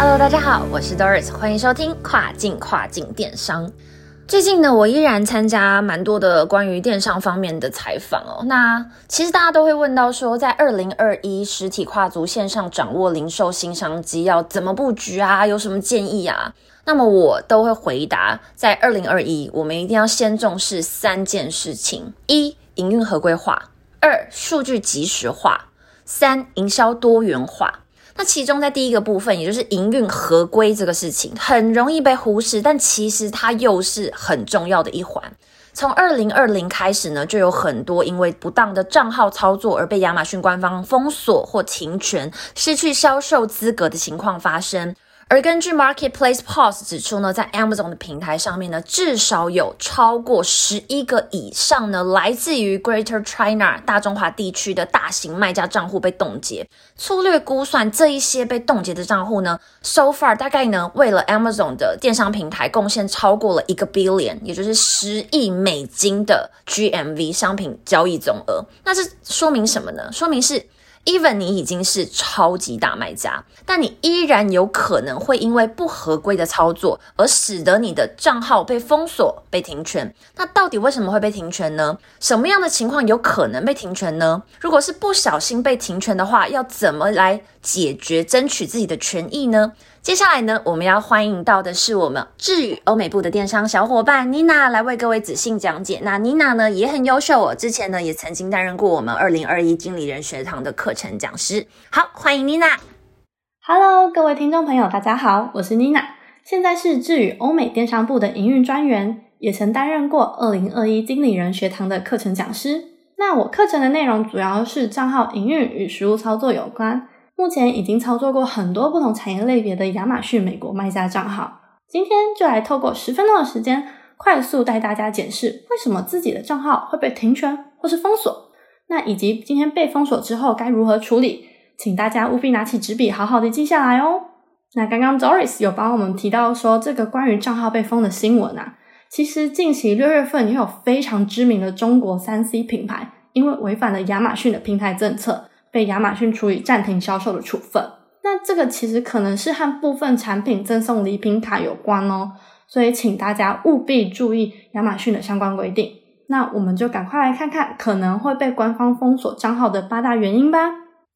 Hello，大家好，我是 Doris，欢迎收听跨境跨境电商。最近呢，我依然参加蛮多的关于电商方面的采访哦。那其实大家都会问到说，在二零二一实体跨足线上掌握零售新商机要怎么布局啊？有什么建议啊？那么我都会回答，在二零二一，我们一定要先重视三件事情：一、营运合规化；二、数据及时化；三、营销多元化。那其中在第一个部分，也就是营运合规这个事情，很容易被忽视，但其实它又是很重要的一环。从二零二零开始呢，就有很多因为不当的账号操作而被亚马逊官方封锁或停权、失去销售资格的情况发生。而根据 Marketplace Pulse 指出呢，在 Amazon 的平台上面呢，至少有超过十一个以上呢，来自于 Greater China 大中华地区的大型卖家账户被冻结。粗略估算，这一些被冻结的账户呢，so far 大概呢，为了 Amazon 的电商平台贡献超过了一个 billion，也就是十亿美金的 GMV 商品交易总额。那这说明什么呢？说明是。Even 你已经是超级大卖家，但你依然有可能会因为不合规的操作而使得你的账号被封锁、被停权。那到底为什么会被停权呢？什么样的情况有可能被停权呢？如果是不小心被停权的话，要怎么来解决、争取自己的权益呢？接下来呢，我们要欢迎到的是我们智宇欧美部的电商小伙伴妮娜来为各位仔细讲解。那妮娜呢也很优秀哦，之前呢也曾经担任过我们二零二一经理人学堂的课程讲师。好，欢迎妮娜。Hello，各位听众朋友，大家好，我是妮娜，现在是智宇欧美电商部的营运专员，也曾担任过二零二一经理人学堂的课程讲师。那我课程的内容主要是账号营运与实务操作有关。目前已经操作过很多不同产业类别的亚马逊美国卖家账号，今天就来透过十分钟的时间，快速带大家检视为什么自己的账号会被停权或是封锁，那以及今天被封锁之后该如何处理，请大家务必拿起纸笔，好好的记下来哦。那刚刚 Doris 有帮我们提到说这个关于账号被封的新闻啊，其实近期六月份也有非常知名的中国三 C 品牌，因为违反了亚马逊的平台政策。被亚马逊处以暂停销售的处分，那这个其实可能是和部分产品赠送礼品卡有关哦，所以请大家务必注意亚马逊的相关规定。那我们就赶快来看看可能会被官方封锁账号的八大原因吧。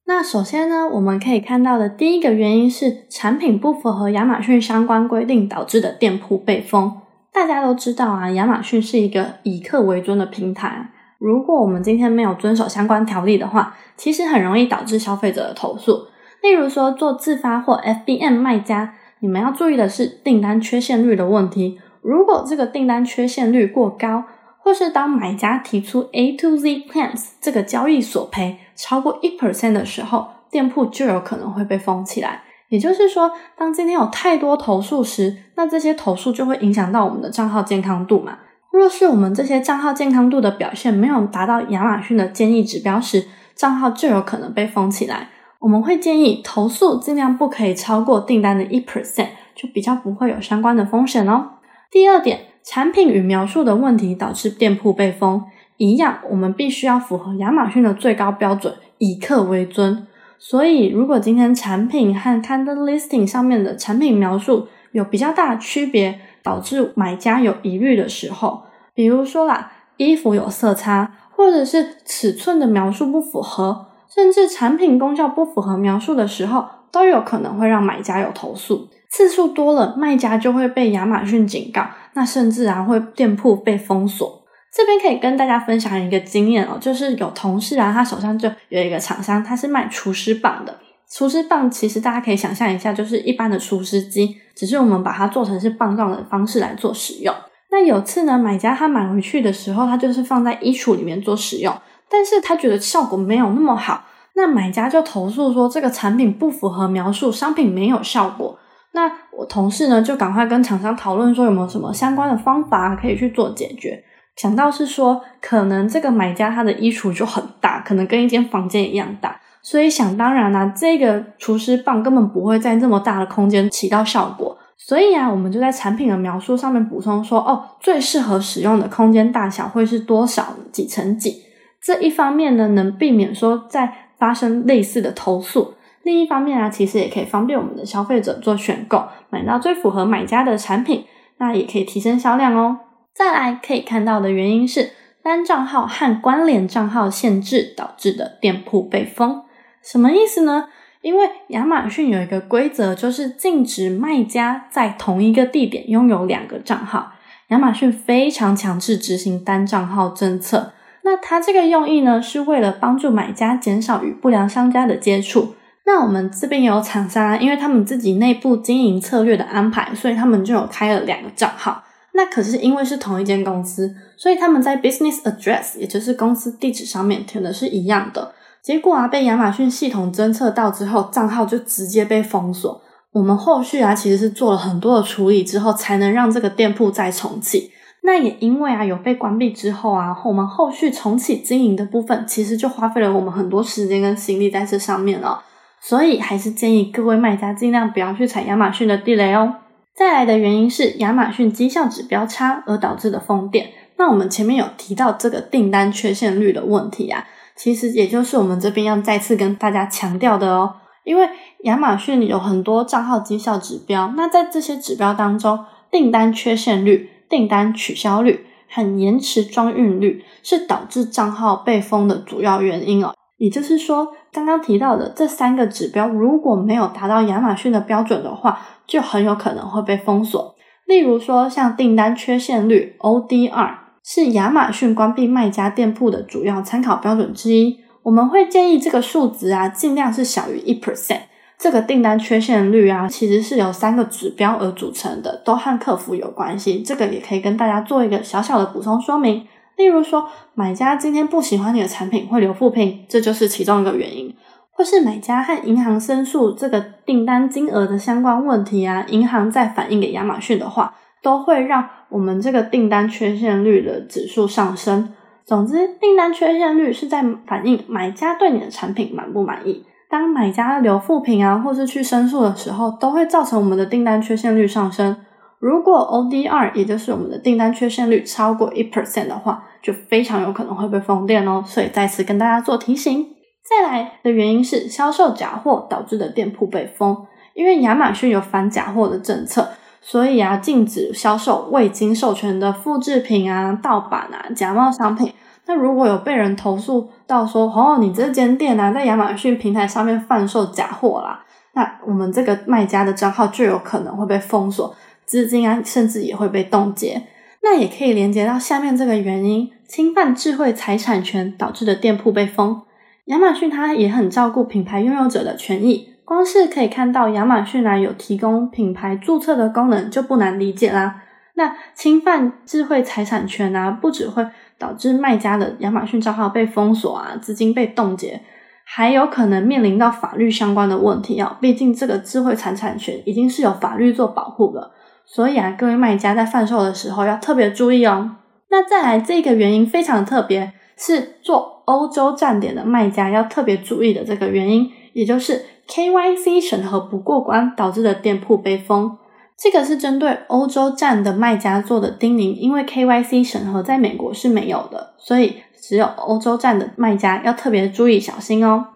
那首先呢，我们可以看到的第一个原因是产品不符合亚马逊相关规定导致的店铺被封。大家都知道啊，亚马逊是一个以客为尊的平台。如果我们今天没有遵守相关条例的话，其实很容易导致消费者的投诉。例如说，做自发或 FBM 卖家，你们要注意的是订单缺陷率的问题。如果这个订单缺陷率过高，或是当买家提出 A to Z plans 这个交易索赔超过一 percent 的时候，店铺就有可能会被封起来。也就是说，当今天有太多投诉时，那这些投诉就会影响到我们的账号健康度嘛。若是我们这些账号健康度的表现没有达到亚马逊的建议指标时，账号就有可能被封起来。我们会建议投诉尽量不可以超过订单的一 percent，就比较不会有相关的风险哦。第二点，产品与描述的问题导致店铺被封，一样我们必须要符合亚马逊的最高标准，以客为尊。所以，如果今天产品和 c a n d l listing 上面的产品描述有比较大的区别，导致买家有疑虑的时候，比如说啦，衣服有色差，或者是尺寸的描述不符合，甚至产品功效不符合描述的时候，都有可能会让买家有投诉。次数多了，卖家就会被亚马逊警告，那甚至啊会店铺被封锁。这边可以跟大家分享一个经验哦，就是有同事啊，他手上就有一个厂商，他是卖厨师棒的。厨师棒其实大家可以想象一下，就是一般的厨师机，只是我们把它做成是棒状的方式来做使用。那有次呢，买家他买回去的时候，他就是放在衣橱里面做使用，但是他觉得效果没有那么好，那买家就投诉说这个产品不符合描述，商品没有效果。那我同事呢就赶快跟厂商讨论说有没有什么相关的方法可以去做解决。想到是说，可能这个买家他的衣橱就很大，可能跟一间房间一样大，所以想当然啦，这个厨师棒根本不会在这么大的空间起到效果。所以啊，我们就在产品的描述上面补充说，哦，最适合使用的空间大小会是多少几乘几。这一方面呢，能避免说再发生类似的投诉；另一方面啊，其实也可以方便我们的消费者做选购，买到最符合买家的产品，那也可以提升销量哦。再来可以看到的原因是单账号和关联账号限制导致的店铺被封，什么意思呢？因为亚马逊有一个规则，就是禁止卖家在同一个地点拥有两个账号。亚马逊非常强制执行单账号政策。那它这个用意呢，是为了帮助买家减少与不良商家的接触。那我们这边有厂商，因为他们自己内部经营策略的安排，所以他们就有开了两个账号。那可是因为是同一间公司，所以他们在 business address，也就是公司地址上面填的是一样的。结果啊，被亚马逊系统侦测到之后，账号就直接被封锁。我们后续啊，其实是做了很多的处理之后，才能让这个店铺再重启。那也因为啊，有被关闭之后啊，我们后续重启经营的部分，其实就花费了我们很多时间跟心力在这上面了。所以还是建议各位卖家尽量不要去踩亚马逊的地雷哦。再来的原因是亚马逊绩效指标差而导致的封店。那我们前面有提到这个订单缺陷率的问题啊。其实也就是我们这边要再次跟大家强调的哦，因为亚马逊有很多账号绩效指标，那在这些指标当中，订单缺陷率、订单取消率和延迟装运率是导致账号被封的主要原因哦。也就是说，刚刚提到的这三个指标如果没有达到亚马逊的标准的话，就很有可能会被封锁。例如说，像订单缺陷率 ODR。是亚马逊关闭卖家店铺的主要参考标准之一。我们会建议这个数值啊，尽量是小于一 percent。这个订单缺陷率啊，其实是由三个指标而组成的，都和客服有关系。这个也可以跟大家做一个小小的补充说明。例如说，买家今天不喜欢你的产品，会留负评，这就是其中一个原因。或是买家和银行申诉这个订单金额的相关问题啊，银行再反映给亚马逊的话。都会让我们这个订单缺陷率的指数上升。总之，订单缺陷率是在反映买家对你的产品满不满意。当买家留负评啊，或是去申诉的时候，都会造成我们的订单缺陷率上升。如果 ODR，也就是我们的订单缺陷率超过一 percent 的话，就非常有可能会被封店哦。所以再次跟大家做提醒。再来的原因是销售假货导致的店铺被封，因为亚马逊有反假货的政策。所以啊，禁止销售未经授权的复制品啊、盗版啊、假冒商品。那如果有被人投诉到说，哦，你这间店啊，在亚马逊平台上面贩售假货啦，那我们这个卖家的账号就有可能会被封锁，资金啊，甚至也会被冻结。那也可以连接到下面这个原因：侵犯智慧财产权导致的店铺被封。亚马逊它也很照顾品牌拥有者的权益。光是可以看到亚马逊呢有提供品牌注册的功能就不难理解啦。那侵犯智慧财产权啊，不只会导致卖家的亚马逊账号被封锁啊，资金被冻结，还有可能面临到法律相关的问题啊。毕竟这个智慧财产权已经是有法律做保护了，所以啊，各位卖家在贩售的时候要特别注意哦。那再来这个原因非常特别，是做欧洲站点的卖家要特别注意的这个原因，也就是。KYC 审核不过关导致的店铺被封，这个是针对欧洲站的卖家做的叮咛，因为 KYC 审核在美国是没有的，所以只有欧洲站的卖家要特别注意小心哦。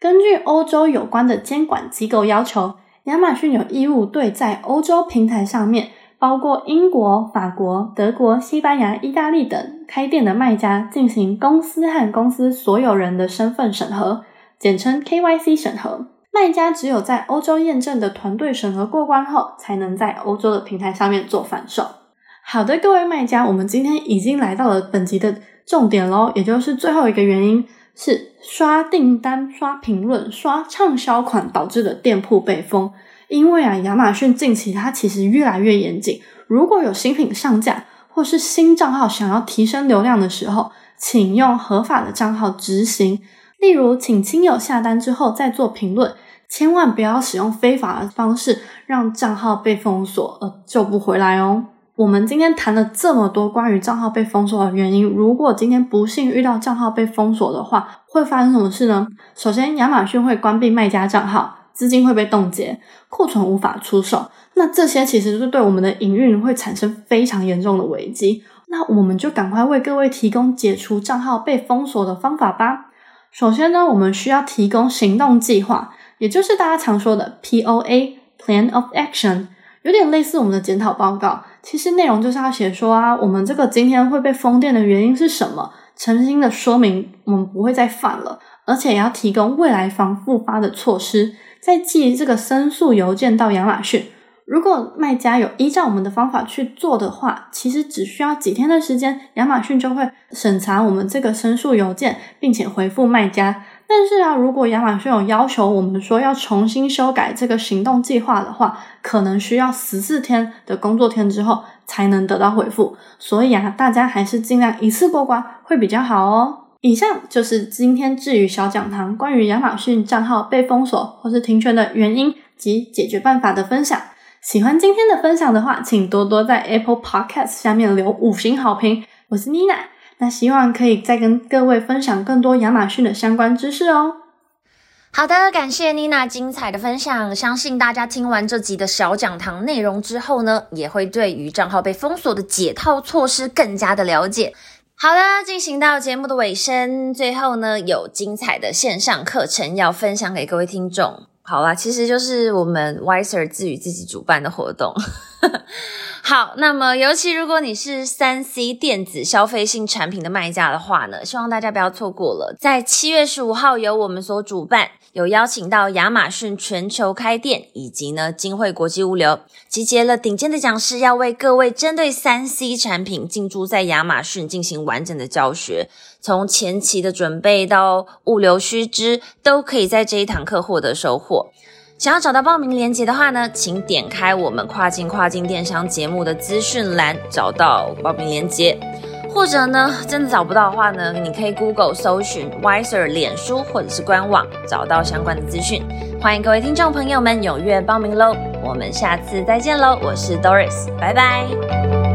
根据欧洲有关的监管机构要求，亚马逊有义务对在欧洲平台上面，包括英国、法国、德国、西班牙、意大利等开店的卖家进行公司和公司所有人的身份审核，简称 KYC 审核。卖家只有在欧洲验证的团队审核过关后，才能在欧洲的平台上面做反售。好的，各位卖家，我们今天已经来到了本集的重点喽，也就是最后一个原因是刷订单、刷评论、刷畅销款导致的店铺被封。因为啊，亚马逊近期它其实越来越严谨，如果有新品上架或是新账号想要提升流量的时候，请用合法的账号执行。例如，请亲友下单之后再做评论。千万不要使用非法的方式让账号被封锁而救不回来哦。我们今天谈了这么多关于账号被封锁的原因，如果今天不幸遇到账号被封锁的话，会发生什么事呢？首先，亚马逊会关闭卖家账号，资金会被冻结，库存无法出售。那这些其实是对我们的营运会产生非常严重的危机。那我们就赶快为各位提供解除账号被封锁的方法吧。首先呢，我们需要提供行动计划，也就是大家常说的 POA（Plan of Action）。有点类似我们的检讨报告，其实内容就是要写说啊，我们这个今天会被封店的原因是什么？诚心的说明我们不会再犯了，而且也要提供未来防复发的措施，再寄这个申诉邮件到亚马逊。如果卖家有依照我们的方法去做的话，其实只需要几天的时间，亚马逊就会审查我们这个申诉邮件，并且回复卖家。但是啊，如果亚马逊有要求我们说要重新修改这个行动计划的话，可能需要十四天的工作天之后才能得到回复。所以啊，大家还是尽量一次过关会比较好哦。以上就是今天至于小讲堂关于亚马逊账号被封锁或是停权的原因及解决办法的分享。喜欢今天的分享的话，请多多在 Apple Podcast 下面留五星好评。我是妮娜。那希望可以再跟各位分享更多亚马逊的相关知识哦。好的，感谢妮娜精彩的分享。相信大家听完这集的小讲堂内容之后呢，也会对于账号被封锁的解套措施更加的了解。好的，进行到节目的尾声，最后呢，有精彩的线上课程要分享给各位听众。好啦，其实就是我们 Wiser 自己自己主办的活动。好，那么尤其如果你是三 C 电子消费性产品的卖家的话呢，希望大家不要错过了。在七月十五号，由我们所主办，有邀请到亚马逊全球开店以及呢金汇国际物流，集结了顶尖的讲师，要为各位针对三 C 产品进驻在亚马逊进行完整的教学，从前期的准备到物流须知，都可以在这一堂课获得收获。想要找到报名链接的话呢，请点开我们跨境跨境电商节目的资讯栏，找到报名链接。或者呢，真的找不到的话呢，你可以 Google 搜寻 Wiser 脸书或者是官网，找到相关的资讯。欢迎各位听众朋友们踊跃报名喽！我们下次再见喽，我是 Doris，拜拜。